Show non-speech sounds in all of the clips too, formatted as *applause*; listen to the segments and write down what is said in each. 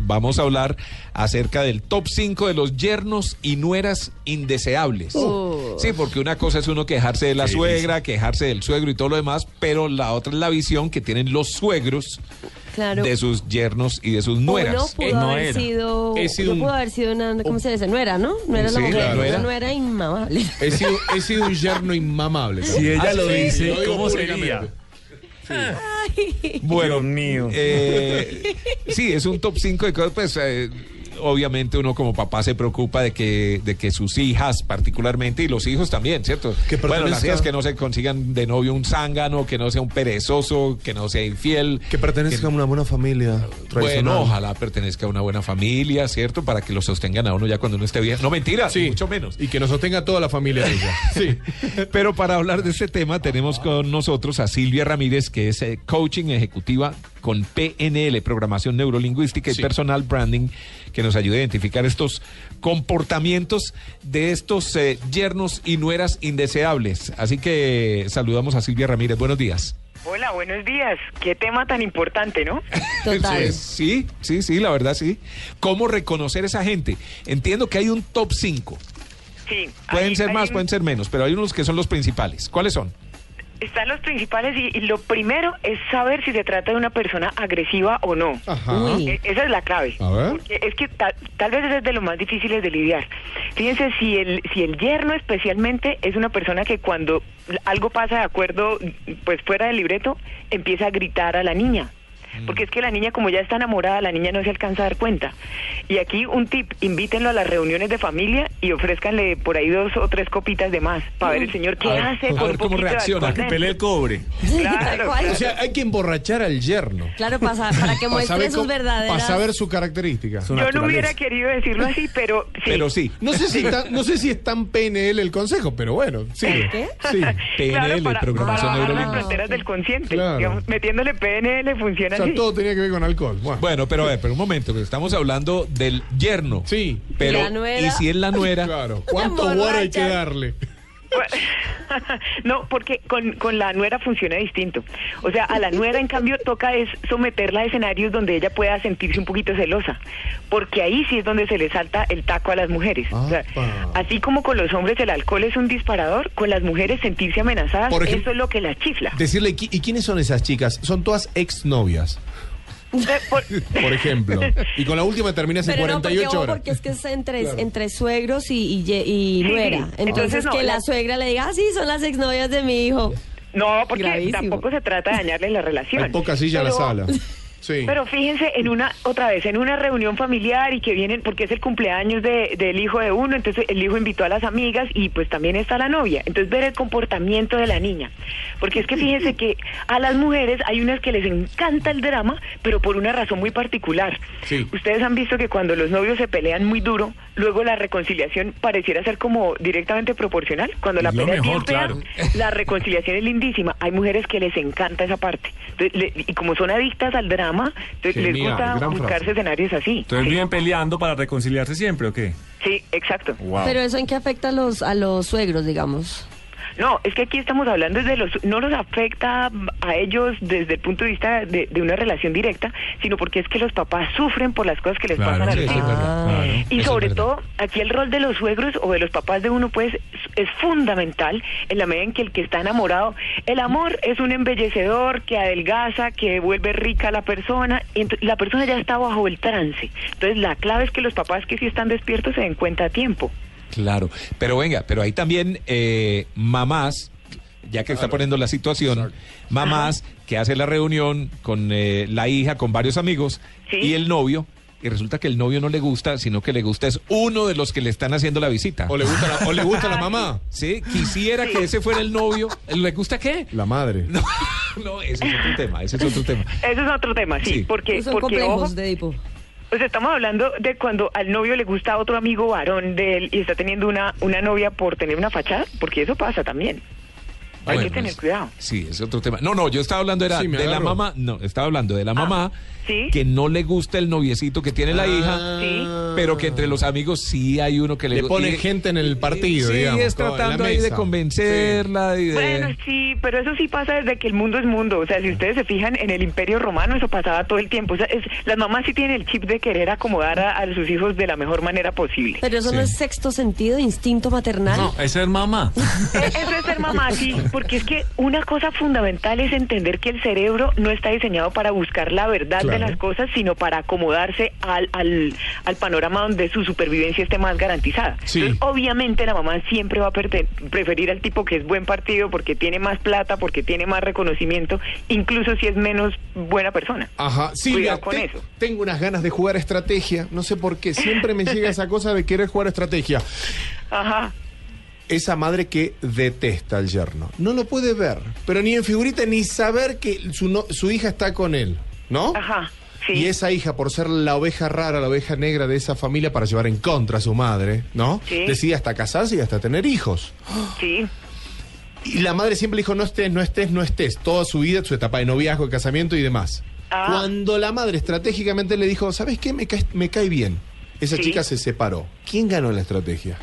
Vamos a hablar acerca del top 5 de los yernos y nueras indeseables. Sí, porque una cosa es uno quejarse de la suegra, quejarse del suegro y todo lo demás, pero la otra es la visión que tienen los suegros Claro. de sus yernos y de sus Uno nueras. pudo haber sido, He sido uno un- pudo haber sido una, ¿cómo se dice? Nuera, ¿no? No era la mujer, la nuera. una nuera inmamable. He sido, he sido un yerno inmamable. Si ella lo sí, dice, lo digo ¿cómo públicamente. Sería? Bueno, Dios mío. eh, sí, es un top 5 de cosas, pues eh, obviamente uno como papá se preocupa de que, de que sus hijas particularmente y los hijos también, ¿cierto? Que bueno, las hijas que no se consigan de novio un zángano, que no sea un perezoso, que no sea infiel. Que pertenezca a una buena familia. Bueno, ojalá pertenezca a una buena familia, ¿cierto? Para que lo sostengan a uno ya cuando uno esté bien. No, mentira, Sí. mucho menos. Y que nos sostenga toda la familia de ella. Sí. *laughs* Pero para hablar de este tema tenemos con nosotros a Silvia Ramírez, que es eh, coaching ejecutiva con PNL, Programación Neurolingüística y Sí. Personal Branding, que nos ayuda a identificar estos comportamientos de estos eh, yernos y nueras indeseables. Así que saludamos a Silvia Ramírez. Buenos días. Hola, buenos días. Qué tema tan importante, ¿no? *laughs* Total. Sí, sí, sí, la verdad sí. ¿Cómo reconocer esa gente? Entiendo que hay un top 5. Sí. Pueden hay- ser más, un- pueden ser menos, pero hay unos que son los principales. ¿Cuáles son? Están los principales y, y lo primero es saber si se trata de una persona agresiva o no. Ajá. Uy. E- Esa es la clave. A ver. Porque es que ta- tal vez es de los más difíciles de lidiar. Fíjense, si el, si el yerno especialmente es una persona que cuando algo pasa de acuerdo, pues fuera del libreto, empieza a gritar a la niña. Porque es que la niña, como ya está enamorada, la niña no se alcanza a dar cuenta. Y aquí un tip, invítenlo a las reuniones de familia y ofrézcanle por ahí dos o tres copitas de más para ver el señor qué A ver, hace a con ver cómo reacciona, Que pelee el cobre. Claro, Tal cual. claro. O sea, hay que emborrachar al yerno. Claro, para, para que *laughs* muestre sus verdaderas... Para saber su característica. Su Yo no hubiera querido decirlo así, pero sí. Pero sí. No sé si *laughs* tan, no sé si es tan PNL el consejo, pero bueno, sí. ¿Qué? Sí. PNL, para, programación para bajar las fronteras del consciente. Claro. Digamos, metiéndole PNL funciona O sea, *laughs* todo tenía que ver con alcohol. Bueno. Bueno, pero a ver, pero un momento, que estamos hablando del yerno. Sí. Pero, La nuera. ¿y si es la nuera? Claro. ¿Cuánto *laughs* guaro hay que darle? *laughs* no, porque con, con la nuera funciona distinto. O sea, a la nuera, en cambio, toca es someterla a escenarios donde ella pueda sentirse un poquito celosa. Porque ahí sí es donde se le salta el taco a las mujeres. O sea, así como con los hombres el alcohol es un disparador, con las mujeres sentirse amenazadas, ejemplo- eso es lo que las chifla. Decirle, ¿y qui- ¿y quiénes son esas chicas? Son todas exnovias, De- por- *laughs* por ejemplo. Y con la última termina hace Pero no, porque, 48 horas. porque es que es entre, Claro. entre suegros y, y, ye- y Sí, nuera. sí. Entonces, Entonces, no, que la, la- suegra le diga, ah, sí, son las exnovias de mi hijo. no, porque Gravísimo. tampoco se trata de dañarle la relación. Hay poca silla en la sala. Sí. Pero fíjense, en una, otra vez, en una reunión familiar y que vienen, porque es el cumpleaños de- del hijo de uno, entonces el hijo invitó a las amigas y pues también está la novia. Entonces ver el comportamiento de la niña. Porque es que fíjense que a las mujeres hay unas que les encanta el drama, pero por una razón muy particular. Sí. Ustedes han visto que cuando los novios se pelean muy duro, luego la reconciliación pareciera ser como directamente proporcional. Cuando la pelea es bien claro. la reconciliación es lindísima. Hay mujeres que les encanta esa parte. Entonces, le- y como son adictas al drama, entonces les Genial, gusta gran buscarse frase. escenarios así. Entonces sí, viven peleando para reconciliarse siempre, ¿o qué? sí, exacto. Wow. Pero eso en qué afecta a los, a los suegros, digamos. No, es que aquí estamos hablando desde los, no los afecta a ellos desde el punto de vista de, de una relación directa, sino porque es que los papás sufren por las cosas que les Claro, pasan a los hijos. Ah. Claro, Y sobre todo, aquí el rol de los suegros o de los papás de uno, pues, es fundamental en la medida en que el que está enamorado, el amor es un embellecedor que adelgaza, que vuelve rica a la persona, y la persona ya está bajo el trance. Entonces, la clave es que los papás que sí están despiertos se den cuenta a tiempo. Claro, pero venga, pero hay también eh, mamás, ya que está poniendo la situación, mamás que hace la reunión con eh, la hija, con varios amigos Sí. y el novio, y resulta que el novio no le gusta, sino que le gusta es uno de los que le están haciendo la visita. ¿O le gusta la, o le gusta la mamá? *laughs* Sí, quisiera que ese fuera el novio. ¿Le gusta qué? La madre. *laughs* No, no, ese es otro tema, ese es otro tema. Ese es otro tema, sí, Sí. porque, Son porque complejos ojo, de. O sea, estamos hablando de cuando al novio le gusta a otro amigo varón de él y está teniendo una, una novia por tener una fachada, porque eso pasa también. Hay Bueno, que tener cuidado. Sí, es otro tema. No, no, yo estaba hablando era Sí, de la mamá, no, estaba hablando de la mamá Ah, ¿sí? que no le gusta el noviecito que tiene la hija, Sí. pero que entre los amigos sí hay uno que le Le pone y- gente en el partido, sí, digamos, es tratando ahí de convencerla y de Bueno, sí, pero eso sí pasa desde que el mundo es mundo. O sea, si ustedes se fijan en el Imperio Romano, eso pasaba todo el tiempo. O sea, es- las mamás sí tienen el chip de querer acomodar a, a sus hijos de la mejor manera posible. Pero eso no es sexto sentido, instinto maternal. No, esa es mamá. *laughs* Eh, Eso es ser mamá, sí, porque es que una cosa fundamental es entender que el cerebro no está diseñado para buscar la verdad de las cosas, sino para acomodarse al, al, al panorama donde su supervivencia esté más garantizada. Sí. Entonces, obviamente la mamá siempre va a preferir al tipo que es buen partido porque tiene más plata, porque tiene más reconocimiento, incluso si es menos buena persona. Ajá, Silvia, Cuidado con te- eso. tengo unas ganas de jugar estrategia. No sé por qué. Siempre me llega esa cosa de querer jugar estrategia. *laughs* Ajá. Esa madre que detesta al yerno. No lo puede ver, pero ni en figurita ni saber que su, no- su hija está con él, ¿no? Ajá. Sí. Y esa hija, por ser la oveja rara, la oveja negra de esa familia, para llevar en contra a su madre, ¿no? Sí. Decide hasta casarse y hasta tener hijos. Sí. *gasps* Y la madre siempre dijo, no estés, no estés, no estés, toda su vida, su etapa de noviazgo, de casamiento y demás. Ah. Cuando la madre estratégicamente le dijo, ¿sabes qué? Me cae, me cae bien. Esa Sí. chica se separó. ¿Quién ganó la estrategia?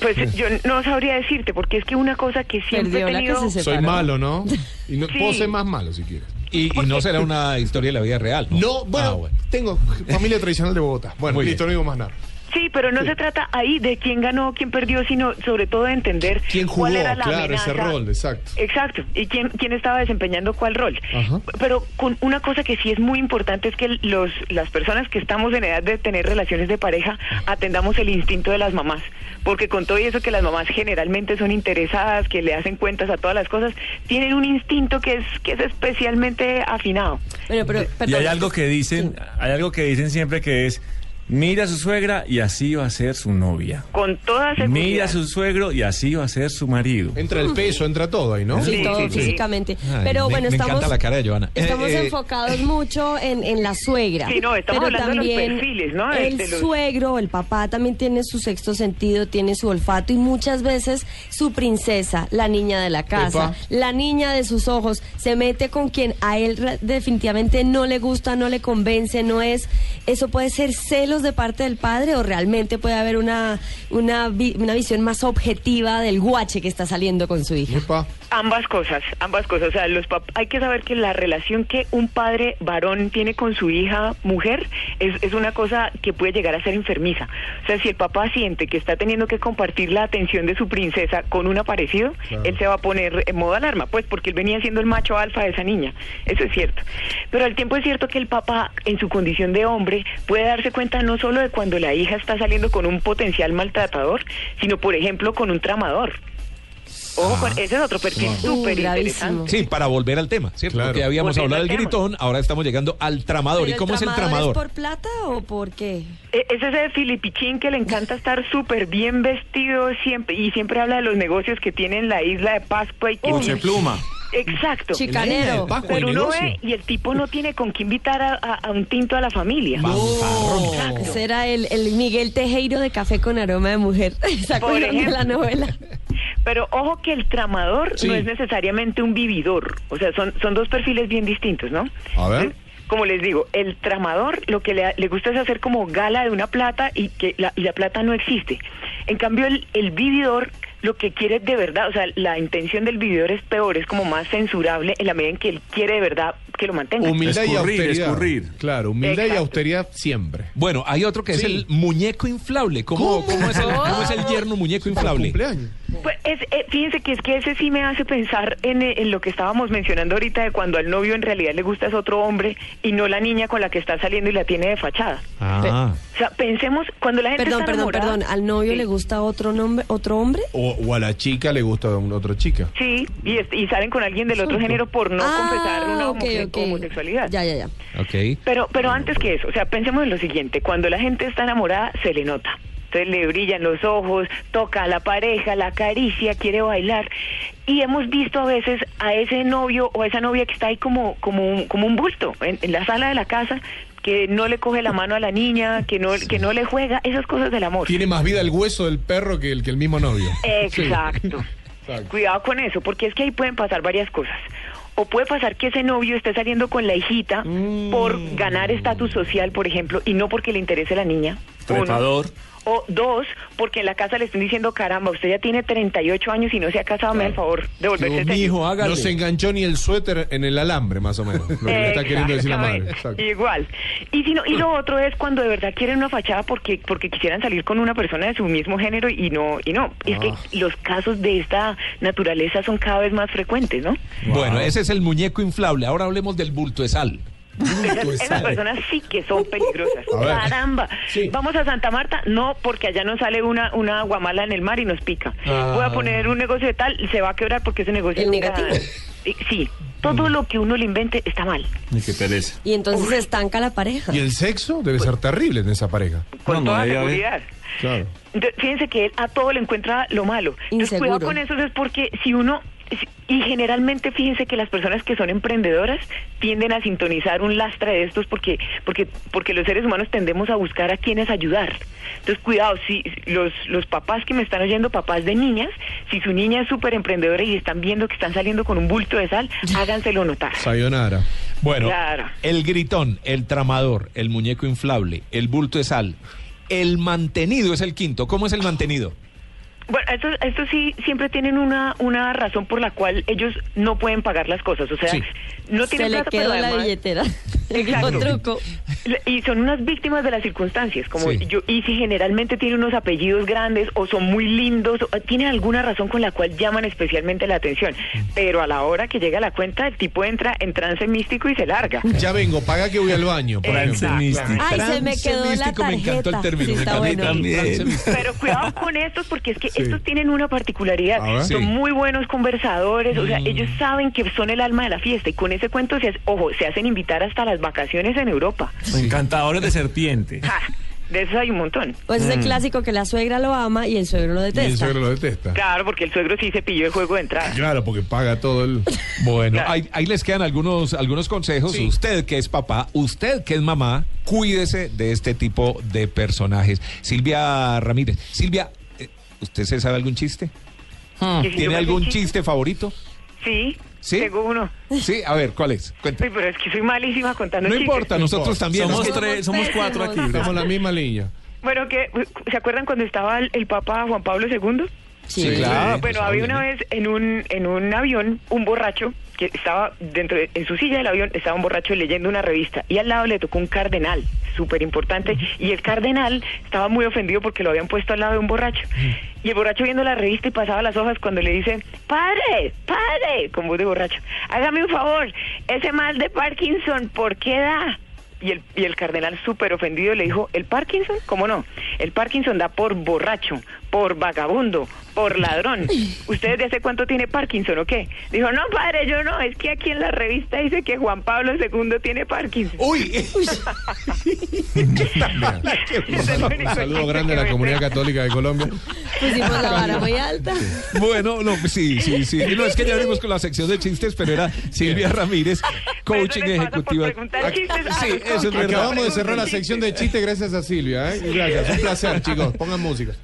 Pues yo no sabría decirte, porque es que una cosa que siempre Perdió he la que tenido... se Soy malo, ¿no? Y no *laughs* Sí. puedo ser más malo si quieres. y, y no será una historia de la vida real. No, No, bueno, Ah, tengo familia tradicional de Bogotá. Bueno, Muy listo, bien. no digo más nada. Sí, pero no se trata ahí de quién ganó, quién perdió, sino sobre todo de entender ¿Quién jugó? cuál era la Claro, amenaza. ese rol, exacto. Exacto, y quién, quién estaba desempeñando cuál rol. Ajá. Pero con una cosa que sí es muy importante es que los, las personas que estamos en edad de tener relaciones de pareja atendamos el instinto de las mamás. Porque con todo eso que las mamás generalmente son interesadas, que le hacen cuentas a todas las cosas, tienen un instinto que es, que es especialmente afinado. Pero, Y perdón. hay algo que dicen, hay algo que dicen siempre que es mira a su suegra y así va a ser su novia. Con toda seguridad. Mira a su suegro y así va a ser su marido. Entra el peso, entra todo ahí, ¿no? Sí, Sí, todo sí, físicamente. Pero me- bueno, me estamos, encanta la cara de Joana. estamos Eh, eh, enfocados mucho en, en la suegra. Sí, no, estamos pero hablando de los también perfiles, ¿no? El los- suegro, el papá también tiene su sexto sentido, tiene su olfato y muchas veces su princesa, la niña de la casa, Epa. la niña de sus ojos, se mete con quien a él definitivamente no le gusta, no le convence, no es. Eso puede ser de parte del padre o realmente puede haber una, una, una visión más objetiva del guache que está saliendo con su hija. Ambas cosas, ambas cosas. O sea, los pap- hay que saber que la relación que un padre varón tiene con su hija mujer es, es una cosa que puede llegar a ser enfermiza. O sea, si el papá siente que está teniendo que compartir la atención de su princesa con un aparecido, él se va a poner en modo alarma, pues porque él venía siendo el macho alfa de esa niña. Eso es cierto. Pero al tiempo es cierto que el papá, en su condición de hombre, puede darse cuenta no solo de cuando la hija está saliendo con un potencial maltratador, sino, por ejemplo, con un tramador. Ojo, con- ese es otro perfil súper gravísimo. interesante. Sí, para volver al tema, ¿cierto? Claro. Porque habíamos Volviendo hablado del gritón, ahora estamos llegando al tramador. ¿Pero ¿Y cómo es el tramador? ¿Es por plata o por qué? E- Es ese filipichín que le encanta estar súper bien vestido siempre y siempre habla de los negocios que tiene en la isla de Pascua y que Puche pluma. exacto. Chicanero. Pascua, Pero uno ve y el tipo no tiene con qué invitar a, a- a un tinto a la familia. Exacto. Ese era el, el Miguel Tejero de Café con Aroma de Mujer. *laughs* ¿Se Por acuerdan de ejemplo. la novela? Pero ojo que el tramador Sí. no es necesariamente un vividor. O sea, son, son dos perfiles bien distintos, ¿no? A ver. Entonces, Como les digo, el tramador lo que le, le gusta es hacer como gala de una plata y que la, y la plata no existe. En cambio, el, el vividor lo que quiere de verdad, o sea, la intención del vividor es peor, es como más censurable en la medida en que él quiere de verdad que lo mantenga. Humildad y Escurrir, austeridad. escurrir. Claro, humildad y austeridad siempre. Bueno, hay otro que es el muñeco inflable. ¿Cómo, ¿Cómo? cómo es, el, cómo es el yerno muñeco inflable? Cumpleaños. Pues es, eh, fíjense que es que ese sí me hace pensar en, eh, en lo que estábamos mencionando ahorita de cuando al novio en realidad le gusta es otro hombre y no la niña con la que está saliendo y la tiene de fachada. Ah. O sea, pensemos cuando la gente Perdón, está perdón, enamorada- perdón. ¿Al novio Sí. le gusta otro nombre, otro hombre? O, o a la chica le gusta a una otra chica. Sí, y, es- y salen con alguien del otro género por no confesar una Ah, homo- homosexualidad. Ya, ya, ya. Ok. Pero, pero antes que eso, o sea, pensemos en lo siguiente, cuando la gente está enamorada se le nota. Entonces le brillan los ojos, toca a la pareja, la acaricia, quiere bailar. Y hemos visto a veces a ese novio o a esa novia que está ahí como, como, un, como un bulto en, en la sala de la casa, que no le coge la mano a la niña, que no, que no le juega, esas cosas del amor. Tiene más vida el hueso del perro que el, que el mismo novio. *laughs* Exacto. Exacto. Cuidado con eso, porque es que ahí pueden pasar varias cosas. O puede pasar que ese novio esté saliendo con la hijita por ganar estatus social, por ejemplo, y no porque le interese la niña. Uno. Trepador. O dos, porque en la casa le están diciendo, caramba, usted ya tiene 38 años y no se ha casado, me da el favor de volverse No, serio". mijo, hágale. No se enganchó ni el suéter en el alambre, más o menos. Lo que le está queriendo decir la madre. Exacto. Igual. Y, si no, y lo otro es cuando de verdad quieren una fachada porque porque quisieran salir con una persona de su mismo género y no y no. Es que Ah. los casos de esta naturaleza son cada vez más frecuentes, ¿no? Bueno, ese es el muñeco inflable. Ahora hablemos del bulto de sal. Esas, esas personas sí que son peligrosas. Caramba. Sí. Vamos a Santa Marta, no, porque allá nos sale una, una guamala en el mar y nos pica. Ah. Voy a poner un negocio de tal, se va a quebrar porque ese negocio El nunca- negativo. Sí, Sí, todo lo que uno le invente está mal. Ni qué pereza. Y entonces se estanca la pareja. Y el sexo debe ser terrible en esa pareja. Con No, toda seguridad. Claro. Entonces, fíjense que él a todo le encuentra lo malo. Entonces, Inseguro. cuidado con eso, es porque si uno. Y generalmente fíjense que las personas que son emprendedoras tienden a sintonizar un lastre de estos porque porque porque los seres humanos tendemos a buscar a quienes ayudar. Entonces cuidado, si los los papás que me están oyendo, papás de niñas, si su niña es súper emprendedora y están viendo que están saliendo con un bulto de sal, *laughs* háganselo notar. Sayonara. Bueno, Claro. el gritón, el tramador, el muñeco inflable, el bulto de sal. El mantenido es el quinto. ¿Cómo es el mantenido? Bueno, estos, estos sí siempre tienen una, una razón por la cual ellos no pueden pagar las cosas. O sea, Sí. no Se tienen le plata, pero quedó la además- billetera. *laughs* El Exacto. truco. Y son unas víctimas de las circunstancias, como Sí. yo, y si generalmente tienen unos apellidos grandes o son muy lindos, o tienen alguna razón con la cual llaman especialmente la atención. Pero a la hora que llega la cuenta, el tipo entra en trance místico y se larga. *laughs* Ya vengo, paga que voy al baño. Por Trance místico. Ay, se me quedó la místico, me tarjeta. encantó el término, Sí, me bueno. Trance místico. Pero cuidado con estos porque es que Sí. estos tienen una particularidad. A ver. Son Sí. muy buenos conversadores, o sea, ellos saben que son el alma de la fiesta y con ese cuento se, hace- ojo, se hacen invitar hasta las vacaciones en Europa. *laughs* Encantadores de serpiente. Ja, de eso hay un montón. Pues es el clásico que la suegra lo ama y el suegro lo Y el detesta. suegro lo detesta. Claro, porque el suegro sí se pilló el juego de entrada. Claro, porque paga todo el. *laughs* Bueno, Claro. ahí, ahí les quedan algunos, algunos consejos. Sí. Usted que es papá, usted que es mamá, cuídese de este tipo de personajes. Silvia Ramírez. Silvia, eh, ¿usted se sabe algún chiste? ¿Tiene algún chiste- chiste favorito? Sí, ¿Sí? tengo uno. Sí, a ver, ¿cuál es? Cuente. Uy, pero es que soy malísima contando No chistes. importa, nosotros también. Somos tres, somos cuatro aquí. En la misma línea. Bueno, que ¿se acuerdan cuando estaba el, el Papa Juan Pablo II? Sí, claro. bueno, pues, había una vez en un en un avión un borracho que estaba dentro de, en su silla del avión estaba un borracho leyendo una revista y al lado le tocó un cardenal súper importante y el cardenal estaba muy ofendido porque lo habían puesto al lado de un borracho y el borracho viendo la revista y pasaba las hojas cuando le dice padre padre con voz de borracho hágame un favor ese mal de Parkinson ¿por qué da? Y el, y el cardenal súper ofendido le dijo, ¿el Parkinson? ¿Cómo no? El Parkinson da por borracho, por vagabundo, por ladrón. ¿Usted de hace cuánto tiene Parkinson o qué? Dijo, no, padre, yo no. Es que aquí en la revista dice que Juan Pablo II tiene Parkinson. Uy, *laughs* un saludo grande a la comunidad católica de Colombia. Pusimos la vara muy alta. bueno, no, sí, sí, sí. No, es que ya abrimos con la sección de chistes, pero era Silvia Ramírez, coaching eso ejecutiva. Sí, eso es verdad. Acabamos de cerrar la sección de chistes gracias a Silvia. ¿eh? Gracias, un placer, chicos. Pongan música.